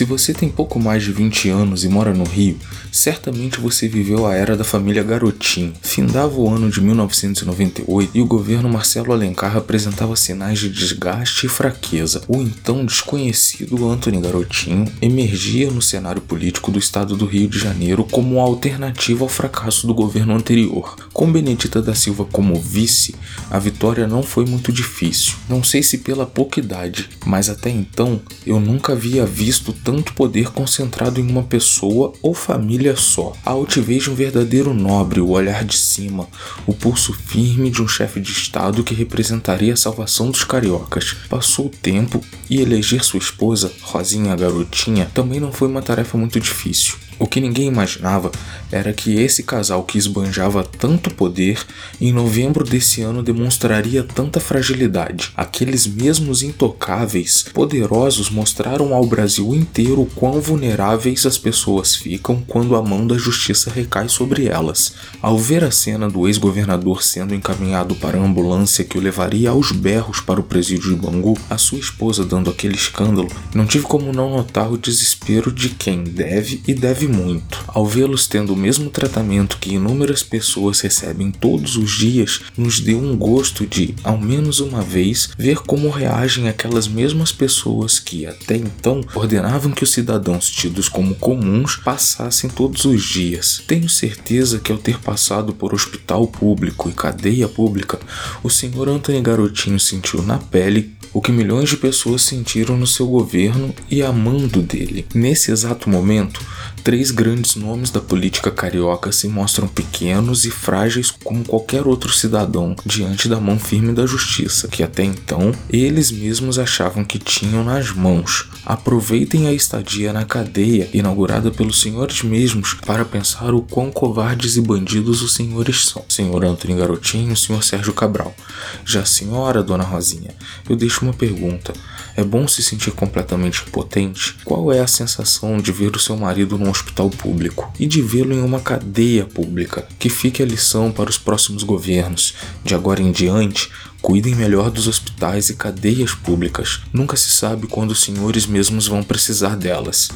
Se você tem pouco mais de 20 anos e mora no Rio, certamente você viveu a era da família Garotinho. Findava o ano de 1998 e o governo Marcelo Alencar apresentava sinais de desgaste e fraqueza. O então desconhecido Antony Garotinho emergia no cenário político do estado do Rio de Janeiro como uma alternativa ao fracasso do governo anterior. Com Benedita da Silva como vice, a vitória não foi muito difícil. Não sei se pela pouca idade, mas até então eu nunca havia visto tanto poder concentrado em uma pessoa ou família só. A altivez de um verdadeiro nobre, o olhar de cima, o pulso firme de um chefe de estado que representaria a salvação dos cariocas. Passou o tempo e eleger sua esposa, Rosinha Garotinha, também não foi uma tarefa muito difícil. O que ninguém imaginava era que esse casal que esbanjava tanto poder, em novembro desse ano demonstraria tanta fragilidade. Aqueles mesmos intocáveis, poderosos mostraram ao Brasil inteiro quão vulneráveis as pessoas ficam quando a mão da justiça recai sobre elas. Ao ver a cena do ex-governador sendo encaminhado para a ambulância que o levaria aos berros para o presídio de Bangu, a sua esposa dando aquele escândalo, não tive como não notar o desespero de quem deve e deve muito. Ao vê-los tendo o mesmo tratamento que inúmeras pessoas recebem todos os dias, nos deu um gosto de, ao menos uma vez, ver como reagem aquelas mesmas pessoas que até então ordenavam que os cidadãos tidos como comuns passassem todos os dias. Tenho certeza que ao ter passado por hospital público e cadeia pública, o senhor Antônio Garotinho sentiu na pele o que milhões de pessoas sentiram no seu governo e amando dele. Nesse exato momento, três grandes nomes da política carioca se mostram pequenos e frágeis como qualquer outro cidadão diante da mão firme da justiça, que até então eles mesmos achavam que tinham nas mãos. Aproveitem a estadia na cadeia inaugurada pelos senhores mesmos para pensar o quão covardes e bandidos os senhores são. Senhor Antônio Garotinho, senhor Sérgio Cabral. Já senhora, dona Rosinha, eu deixo uma pergunta. É bom se sentir completamente impotente? Qual é a sensação de ver o seu marido num hospital público e de vê-lo em uma cadeia pública? Que fique a lição para os próximos governos. De agora em diante, Cuidem melhor dos hospitais e cadeias públicas. Nunca se sabe quando os senhores mesmos vão precisar delas.